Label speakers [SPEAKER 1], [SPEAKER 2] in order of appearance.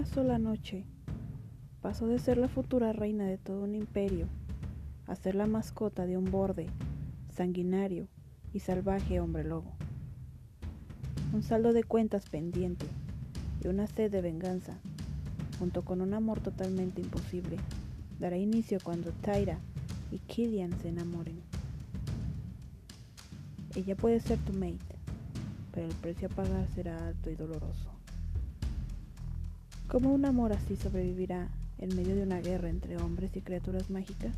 [SPEAKER 1] una sola noche, pasó de ser la futura reina de todo un imperio a ser la mascota de un borde, sanguinario y salvaje hombre lobo. Un saldo de cuentas pendiente y una sed de venganza, junto con un amor totalmente imposible, dará inicio cuando Tyra y Killian se enamoren. Ella puede ser tu mate, pero el precio a pagar será alto y doloroso. ¿Cómo un amor así sobrevivirá en medio de una guerra entre hombres y criaturas mágicas?